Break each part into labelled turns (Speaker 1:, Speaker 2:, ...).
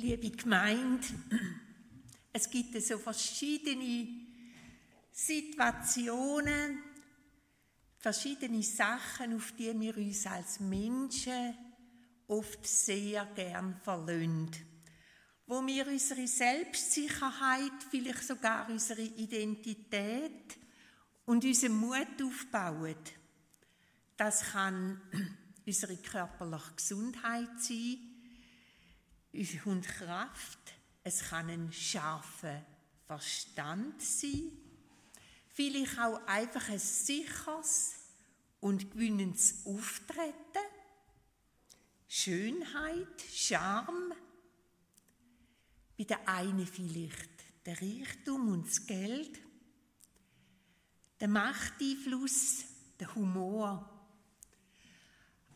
Speaker 1: Liebe Gemeinde, es gibt so verschiedene Situationen, verschiedene Sachen, auf die wir uns als Menschen oft sehr gern verlöhnt. Wo wir unsere Selbstsicherheit, vielleicht sogar unsere Identität und unseren Mut aufbauen. Das kann unsere körperliche Gesundheit sein und Kraft. Es kann ein scharfer Verstand sein. Vielleicht auch einfach ein sicheres und gewinnendes Auftreten. Schönheit, Charme. Bei der einen vielleicht der Reichtum und das Geld. Der Machteinfluss, der Humor.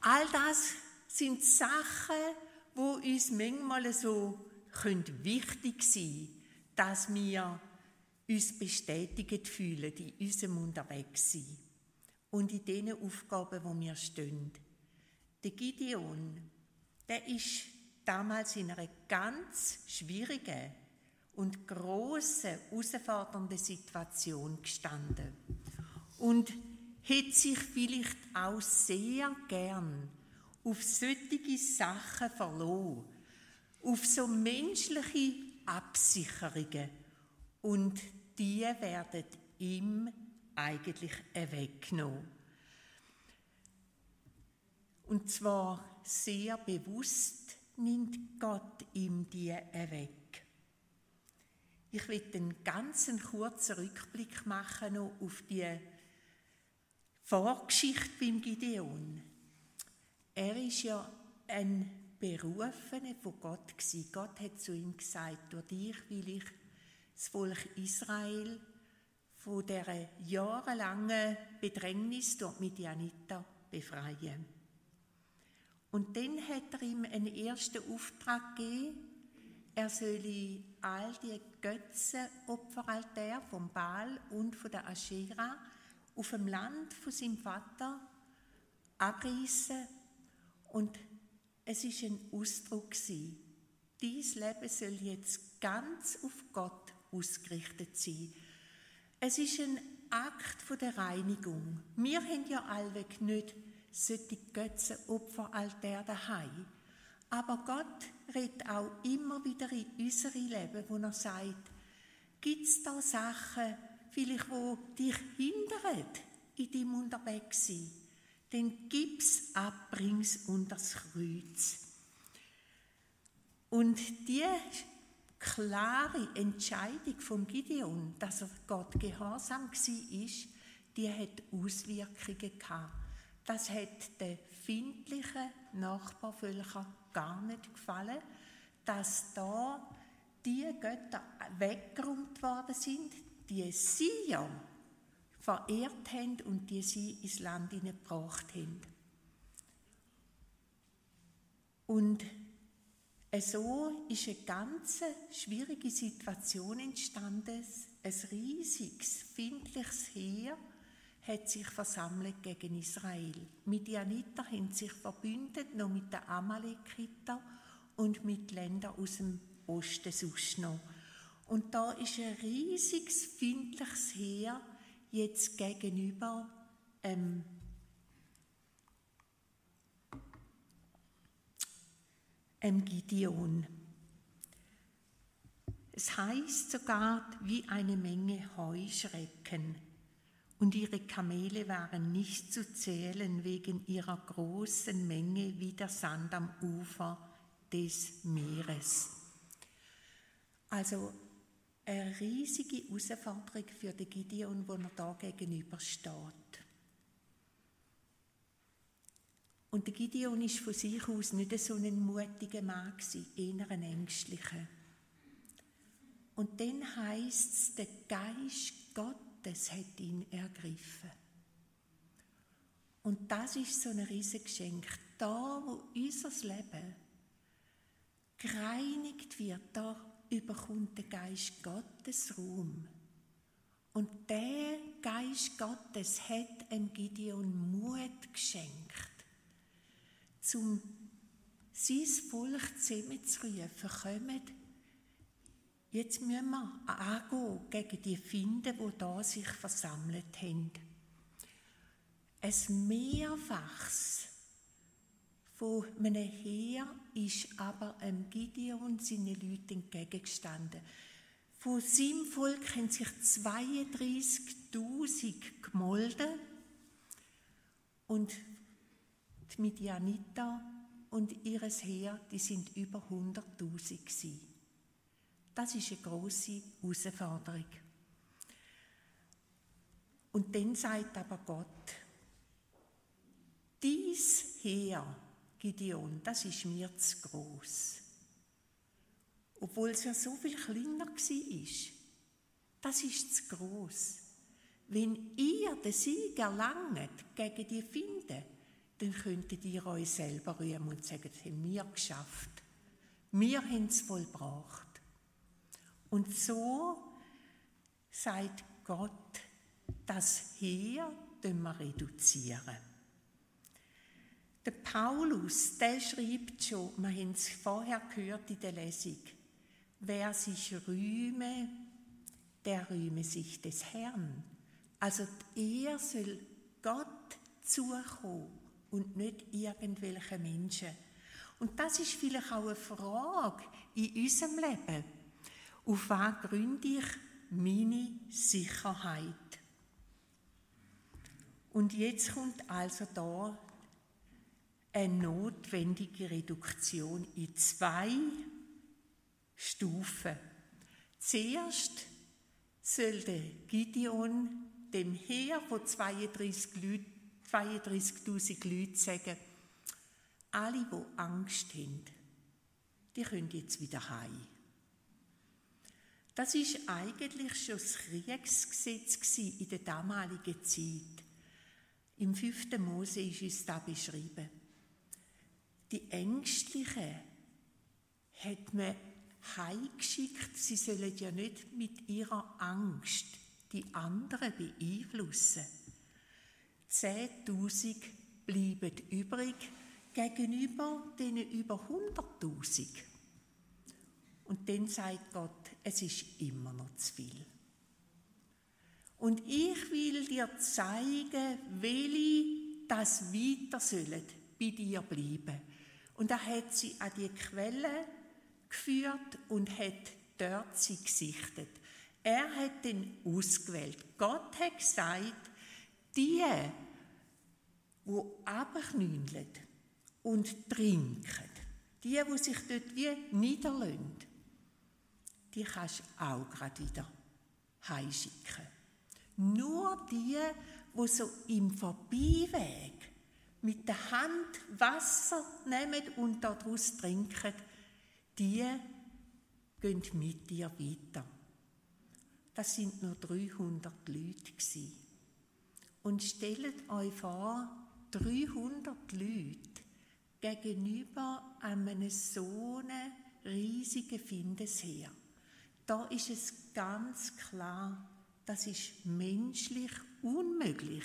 Speaker 1: All das sind Sachen, wo uns manchmal so wichtig sein dass wir uns bestätigt fühlen in unserem Unterwegssein und in den Aufgaben, wo wir stehen. Der Gideon, der ist damals in einer ganz schwierigen und grossen, herausfordernden Situation gestanden und hätte sich vielleicht auch sehr gern auf solche Sachen verloren, auf so menschliche Absicherungen und die werden ihm eigentlich weggenommen. Und zwar sehr bewusst nimmt Gott ihm die weg. Ich will einen ganz kurzen Rückblick machen noch auf die Vorgeschichte beim Gideon. Er ist ja ein Berufener von Gott gewesen. Gott hat zu ihm gesagt, durch dich will ich das Volk Israel von der jahrelangen Bedrängnis dort mit Janita befreien. Und dann hat er ihm einen ersten Auftrag gegeben, er solle all die Götzenopferaltäre vom Baal und von der Aschera auf dem Land von seinem Vater abreißen und es ist ein Ausdruck sie. Dies Leben soll jetzt ganz auf Gott ausgerichtet sein. Es ist ein Akt von der Reinigung. Wir haben ja allweg nicht solche Götzenopferaltäre daheim. Aber Gott redet auch immer wieder in unsere Leben, wo er sagt, gibt es da Sachen, vielleicht, wo dich hindern in deinem Unterwegssein? Dann gib's ab, bring's unter das Kreuz. Und die klare Entscheidung von Gideon, dass er Gott gehorsam war, die hat Auswirkungen gehabt. Das hat den findlichen Nachbarvölkern gar nicht gefallen, dass da die Götter weggeräumt worden sind, die sie ja verehrt haben und die sie ins Land gebracht haben. Und so ist eine ganz schwierige Situation entstanden. Ein riesiges, findliches Heer hat sich versammelt gegen Israel. Mit Janiter haben sich verbündet, noch mit den Amalekiter und mit Ländern aus dem Osten sonst noch. Und da ist ein riesiges, findliches Heer jetzt gegenüber ähm, ähm Gideon. Es heißt sogar wie eine Menge Heuschrecken. Und ihre Kamele waren nicht zu zählen wegen ihrer großen Menge wie der Sand am Ufer des Meeres. Also eine riesige Herausforderung für den Gideon, wo er da gegenüber steht. Und der Gideon ist von sich aus nicht so ein mutiger Mann eher ein ängstlicher. Und dann heißt es, der Geist Gottes hat ihn ergriffen. Und das ist so ein riesiges Geschenk. Da, wo unser Leben gereinigt wird, da überkommt der Geist Gottes Ruhm. Und der Geist Gottes hat dem Gideon Mut geschenkt, zum sein Volk zusammenzurufen, kommt, jetzt müssen wir angehen gegen die Finden, die da sich versammelt haben. Ein Mehrfachs von einem Heer ist aber einem Gideon und seinen Leuten entgegengestanden. Von seinem Volk haben sich 32.000 gemolden und die Midianiter und ihres Heer, die sind über 100.000 gewesen. Das ist eine große Herausforderung. Und dann sagt aber Gott, dies Heer, Gideon, das ist mir zu groß. Obwohl es ja so viel kleiner war. Das ist zu groß. Wenn ihr den Sieg erlangt gegen die Finde, dann könntet ihr euch selber rühmen und sagen, das haben wir geschafft. Wir haben es vollbracht. Und so sagt Gott, das Heer wir reduzieren. Der Paulus, der schreibt schon, wir haben es vorher gehört in der Lesung, wer sich rühme, der rühme sich des Herrn. Also er soll Gott zukommen und nicht irgendwelche Menschen. Und das ist vielleicht auch eine Frage in unserem Leben. Auf was gründe ich meine Sicherheit? Und jetzt kommt also da eine notwendige Reduktion in zwei Stufen. Zuerst soll der Gideon dem Heer von 32.000 Leuten 32 Leute sagen, alle, die Angst haben, die können jetzt wieder heim. Das ist eigentlich schon das Kriegsgesetz in der damaligen Zeit. Im fünften Mose ist es da beschrieben. Die Ängstlichen hat man heimgeschickt, sie sollen ja nicht mit ihrer Angst die anderen beeinflussen. 10.000 bleiben übrig gegenüber den über 100.000. Und dann sagt Gott, es ist immer noch zu viel. Und ich will dir zeigen, welche das weiter sollen bei dir bleiben. Und er hat sie an die Quelle geführt und hat dort sie gesichtet. Er hat den ausgewählt. Gott hat gesagt, die, die abknündeln und trinken, die, die sich dort wie niederlösen, die kannst du auch gerade wieder heimschicken. Nur die, die so im Vorbeiweg mit der Hand Wasser nehmen und daraus trinken, die gehen mit dir weiter. Das sind nur 300 Leute Und stellt euch vor, 300 Leute gegenüber einem so riesigen Findesheer. Da ist es ganz klar, das ist menschlich unmöglich,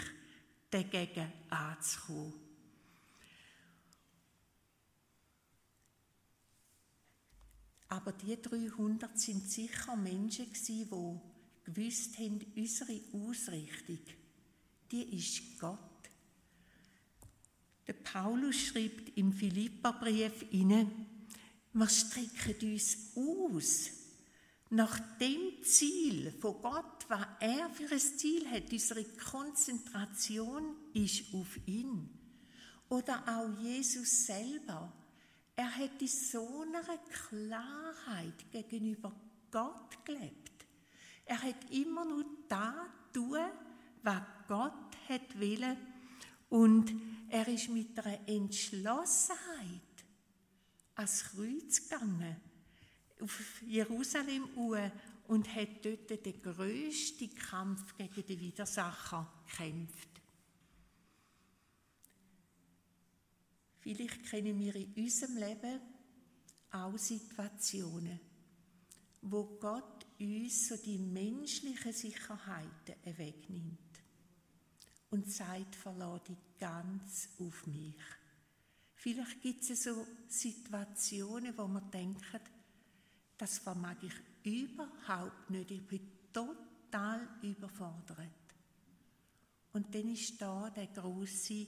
Speaker 1: dagegen anzukommen. Aber die 300 sind sicher Menschen die gewusst haben, unsere Ausrichtung, die ist Gott. Der Paulus schreibt im Philipperbrief inne, wir strecken uns aus nach dem Ziel von Gott, was er für ein Ziel hat. Unsere Konzentration ist auf ihn. Oder auch Jesus selber. Er hat in so einer Klarheit gegenüber Gott gelebt. Er hat immer nur da tun, was Gott hat willen. Und er ist mit einer Entschlossenheit ans Kreuz gegangen, auf Jerusalem uhr und hat dort den grössten Kampf gegen den Widersacher gekämpft. Vielleicht kennen wir in unserem Leben auch Situationen, wo Gott uns so die menschlichen Sicherheiten wegnimmt und sagt, verlade dich ganz auf mich. Vielleicht gibt es so Situationen, wo man denkt, das vermag ich überhaupt nicht. Ich bin total überfordert. Und dann ist da der große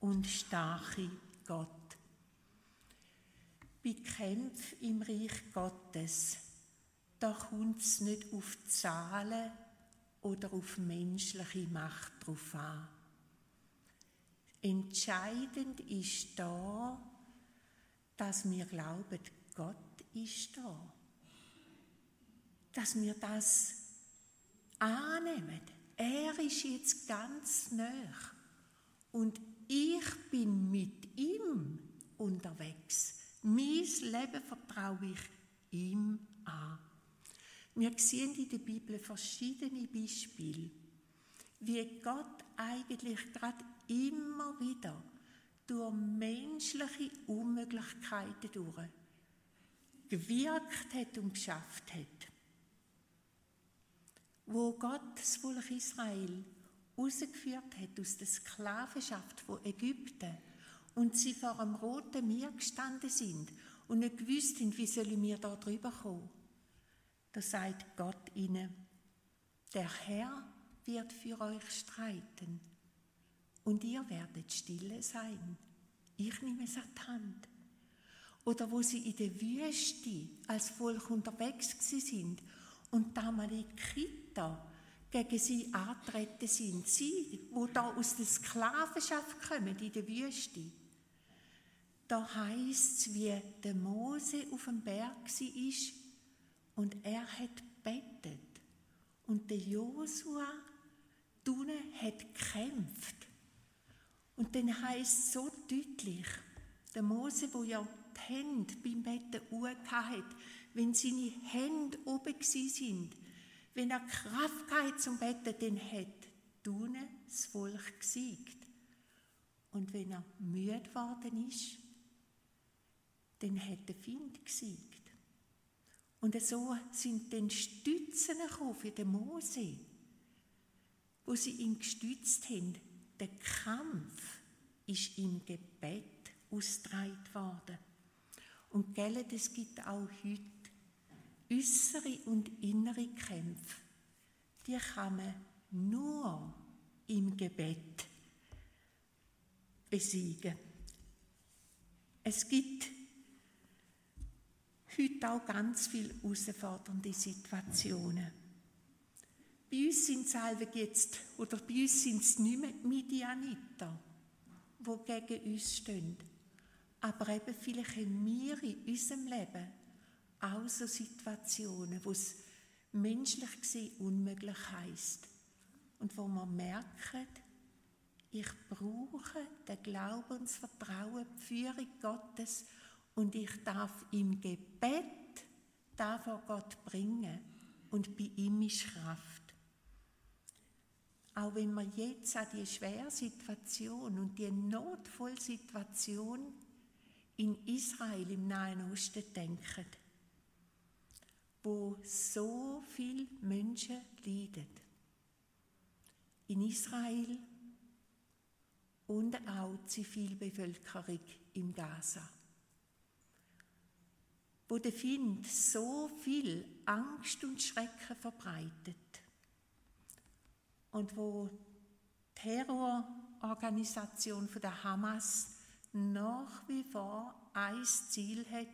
Speaker 1: und starke Gott. Bei Kämpfen im Reich Gottes, da kommt es nicht auf Zahlen oder auf menschliche Macht drauf an. Entscheidend ist da, dass wir glauben, Gott ist da. Dass wir das annehmen. Er ist jetzt ganz nah. Und ich bin mit ihm unterwegs. Mein Leben vertraue ich ihm an. Wir sehen in der Bibel verschiedene Beispiele, wie Gott eigentlich gerade immer wieder durch menschliche Unmöglichkeiten durch gewirkt hat und geschafft hat. Wo Gott das Volk Israel rausgeführt hat aus der Sklavenschaft von Ägypten und sie vor dem Roten Meer gestanden sind und nicht gewusst haben, wie sollen wir da drüber kommen. Da sagt Gott ihnen, der Herr wird für euch streiten und ihr werdet stille sein. Ich nehme es an die Hand. Oder wo sie in der Wüste als Volk unterwegs sind und damalige Kita gegen sie antreten sind. Sie, wo da aus der Sklavenschaft kommen, in der Wüste. Da heißt es, wie der Mose auf dem Berg war und er hat bettet. Und der Josua unten hat gekämpft. Und dann heißt es so deutlich, der Mose, wo ja die Hände beim Betten hat, wenn seine Hände oben sind, wenn er Kraft hat zum Betten, dann hat unten das Volk gesiegt. Und wenn er müde geworden ist, dann hat der Find gesiegt. Und so sind dann Stützen für den Mose, wo sie ihn gestützt haben. Der Kampf ist im Gebet ausgetragen worden. Und gell, es gibt auch heute äußere und innere Kämpfe. Die kann man nur im Gebet besiegen. Es gibt heute auch ganz viele herausfordernde Situationen. Bei uns sind es jetzt, oder bei uns sind es nicht mehr Midianiter, die gegen uns stehen. Aber eben vielleicht haben wir in unserem Leben auch so Situationen, wo es menschlich gesehen unmöglich heisst. Und wo man merkt, ich brauche den Glauben und das Vertrauen, die Führung Gottes und ich darf im Gebet da vor Gott bringen und bei ihm ist Kraft. Auch wenn wir jetzt an die schwere Situation und die notvolle Situation in Israel im Nahen Osten denken, wo so viele Menschen leiden. In Israel und auch die Zivilbevölkerung im Gaza wo der Find so viel Angst und Schrecken verbreitet und wo die Terrororganisation von der Hamas nach wie vor ein Ziel hat,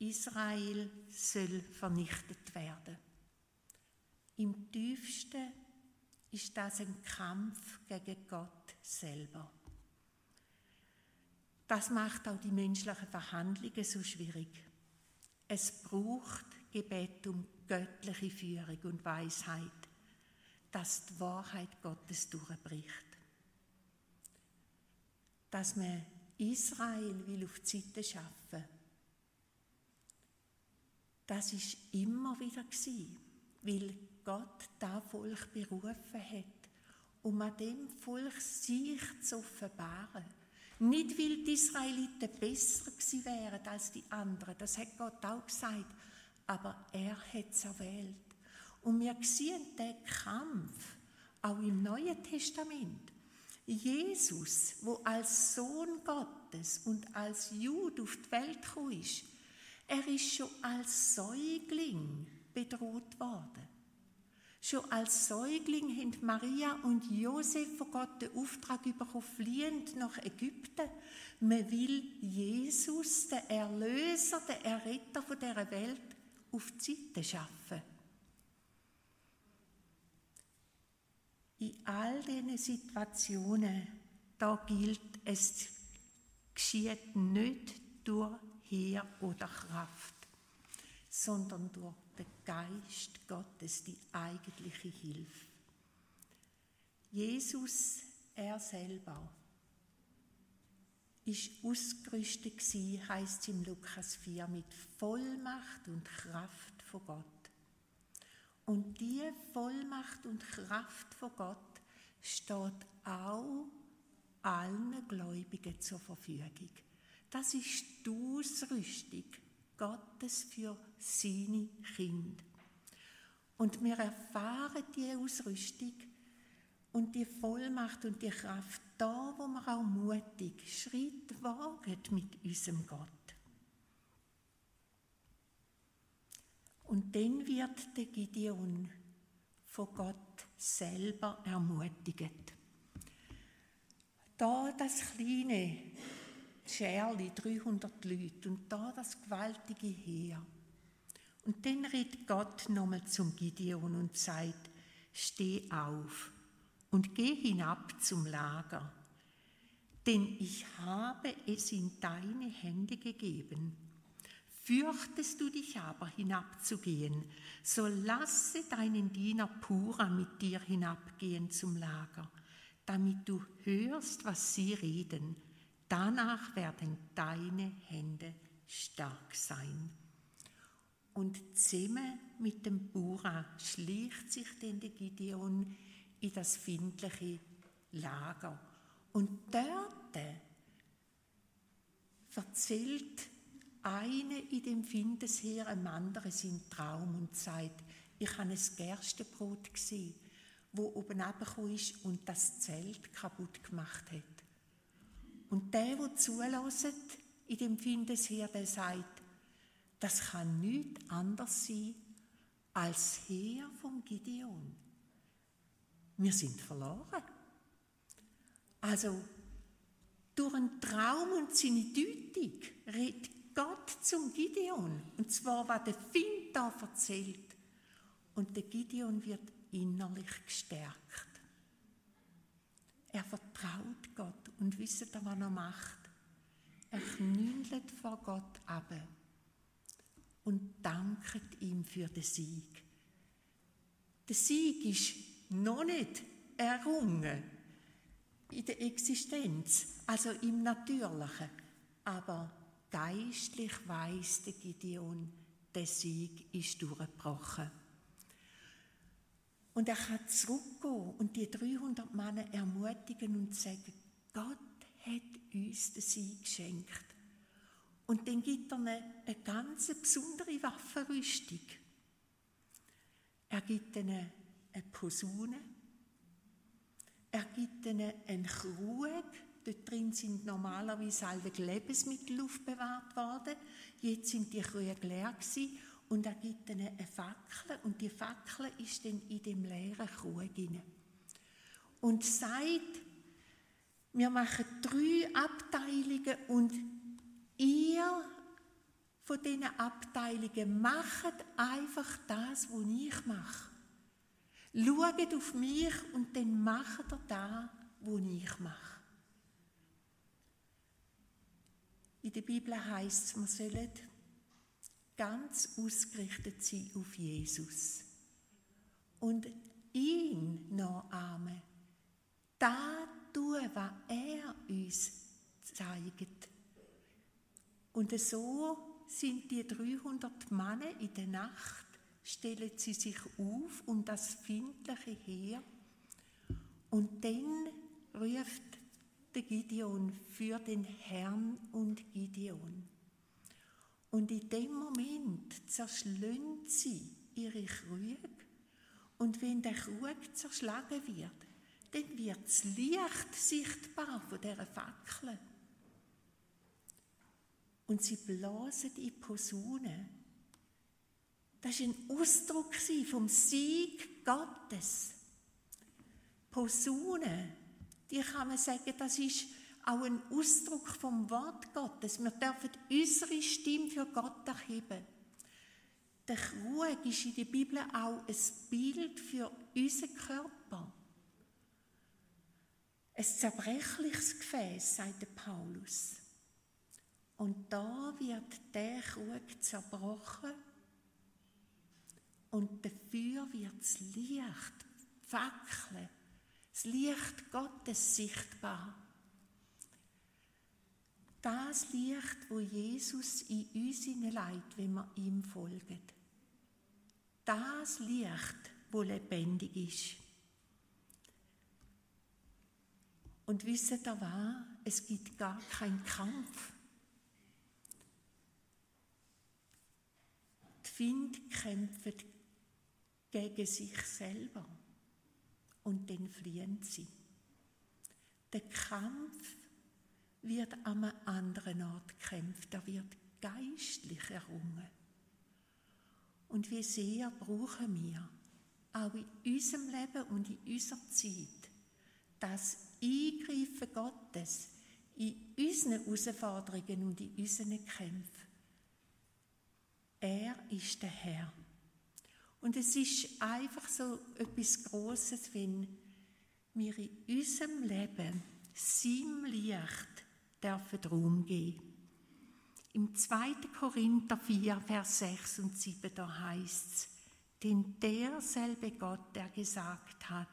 Speaker 1: Israel soll vernichtet werden. Im tiefsten ist das ein Kampf gegen Gott selber. Das macht auch die menschlichen Verhandlungen so schwierig. Es braucht Gebet um göttliche Führung und Weisheit, dass die Wahrheit Gottes durchbricht. Dass man Israel will auf die Seite schaffen. Das ist immer wieder gewesen, weil Gott da Volk berufen hat, um an dem Volk sich zu offenbaren nicht, weil die Israeliten besser gewesen wären als die anderen, das hat Gott auch gesagt, aber er hat es erwählt. Und wir sehen den Kampf auch im Neuen Testament. Jesus, wo als Sohn Gottes und als Jude auf die Welt gekommen ist, er ist schon als Säugling bedroht worden. Schon als Säugling haben Maria und Josef von Gott den Auftrag bekommen, fliehend nach Ägypten. Man will Jesus, den Erlöser, den Erretter von dieser Welt, auf die Seite schaffen. In all diesen Situationen, da gilt, es geschieht nicht durch Heer oder Kraft, sondern durch den Geist Gottes, die eigentliche Hilfe. Jesus, er selber, ist ausgerüstet gewesen, heißt es im Lukas 4, mit Vollmacht und Kraft von Gott. Und diese Vollmacht und Kraft von Gott steht auch allen Gläubigen zur Verfügung. Das ist die Ausrüstung Gottes für seine Kinder. Und wir erfahren die Ausrüstung und die Vollmacht und die Kraft da, wo wir auch mutig Schritt wagen mit unserem Gott. Und dann wird der Gideon von Gott selber ermutigt. Da das kleine Scherli, 300 Leute und da das gewaltige Heer. Und dann redet Gott nochmal zum Gideon und sagt, steh auf und geh hinab zum Lager, denn ich habe es in deine Hände gegeben. Fürchtest du dich aber hinabzugehen, so lasse deinen Diener Pura mit dir hinabgehen zum Lager, damit du hörst, was sie reden Danach werden deine Hände stark sein. Und zusammen mit dem Bura schleicht sich denn der Gideon in das findliche Lager. Und dort erzählt eine in dem Findesheer einem anderen seinen Traum und sagt, ich habe ein Gerstenbrot gesehen, wo oben abgekommen ist und das Zelt kaputt gemacht hat. Und der, der zulässt, in dem Findesheer, der sagt, das kann nichts anders sein als Heer vom Gideon. Wir sind verloren. Also, durch einen Traum und seine Deutung redet Gott zum Gideon. Und zwar, was der Find da erzählt. Und der Gideon wird innerlich gestärkt. Er vertraut Gott und wisst was er macht. Er knündelt vor Gott ab und dankt ihm für den Sieg. Der Sieg ist noch nicht errungen in der Existenz, also im Natürlichen, aber geistlich weiß der Gideon, der Sieg ist durchgebrochen. Und er kann zurückgehen und die 300 Männer ermutigen und sagen, Gott hat uns den Sieg geschenkt. Und dann gibt er eine, eine ganz besondere Waffenrüstung. Er gibt ihnen eine Posaune. Er gibt ihnen einen Krug. Dort drin sind normalerweise alle Lebensmittel aufbewahrt worden. Jetzt sind die Krüge leer gewesen und er gibt ihnen eine Fackel und die Fackel ist dann in dem leeren Krug. Und sagt, wir machen drei Abteilungen und ihr von diesen Abteilungen macht einfach das, was ich mache. Schaut auf mich und dann macht ihr das, was ich mache. In der Bibel heißt es, wir sollen ganz ausgerichtet sein auf Jesus und ihn nachahmen. Da tun, was er uns zeigt. Und so sind die 300 Männer in der Nacht, stellen sie sich auf um das findliche Heer und dann ruft der Gideon für den Herrn und Gideon. Und in dem Moment zerschlönt sie ihre Krug. Und wenn der Krug zerschlagen wird, dann wird das Licht sichtbar von dieser Fackel. Und sie blasen in Posaune. Das war ein Ausdruck vom Sieg Gottes. Posaune, die kann man sagen, das ist auch ein Ausdruck vom Wort Gottes. Wir dürfen unsere Stimme für Gott erheben. Der Krug ist in der Bibel auch ein Bild für unseren Körper. Ein zerbrechliches Gefäß, sagt Paulus. Und da wird der Krug zerbrochen und dafür wird das Licht, Fackeln, das Licht Gottes sichtbar. Das Licht, wo Jesus in uns hineinleitet, wenn wir ihm folgen das Licht, wo lebendig ist. Und wisst ihr was? Es gibt gar keinen Kampf. Die Finde kämpfen gegen sich selber und dann fliehen sie. Der Kampf wird an einem anderen Ort gekämpft, da wird geistlich errungen. Und wie sehr brauchen wir auch in unserem Leben und in unserer Zeit das Eingreifen Gottes in unseren Herausforderungen und in unseren Kämpfen. Er ist der Herr. Und es ist einfach so etwas Großes, wenn wir in unserem Leben seinem Licht dürfen Raum geben. Im 2. Korinther 4, Vers 6 und 7, da heißt es, denn derselbe Gott, der gesagt hat,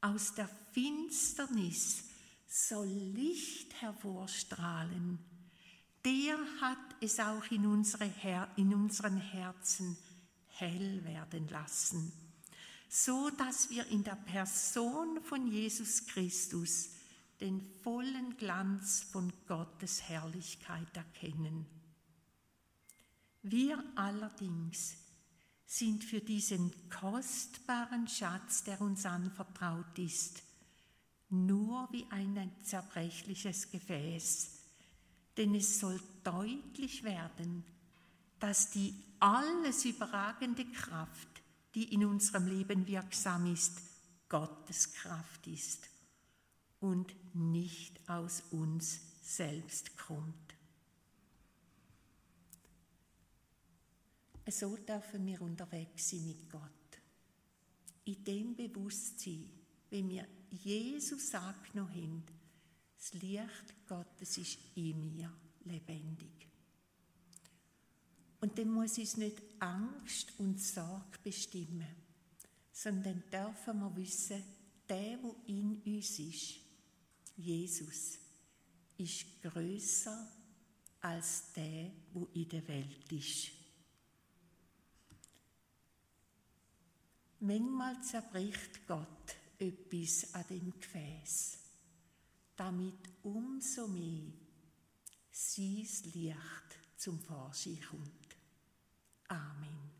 Speaker 1: aus der Finsternis soll Licht hervorstrahlen, der hat es auch in, unsere Her in unseren Herzen hell werden lassen, so dass wir in der Person von Jesus Christus den vollen Glanz von Gottes Herrlichkeit erkennen. Wir allerdings sind für diesen kostbaren Schatz, der uns anvertraut ist, nur wie ein zerbrechliches Gefäß, denn es soll deutlich werden, dass die alles überragende Kraft, die in unserem Leben wirksam ist, Gottes Kraft ist und nicht aus uns selbst kommt. So dürfen wir unterwegs sein mit Gott. In dem Bewusstsein, wenn wir Jesus angenommen haben, das Licht Gottes ist in mir lebendig. Und dann muss uns nicht Angst und Sorge bestimmen, sondern dürfen wir wissen, der, wo in uns ist, Jesus ist größer als der, wo in der Welt ist. Manchmal zerbricht Gott etwas an dem Gefäß, damit umso mehr sein Licht zum Vorschein kommt. Amen.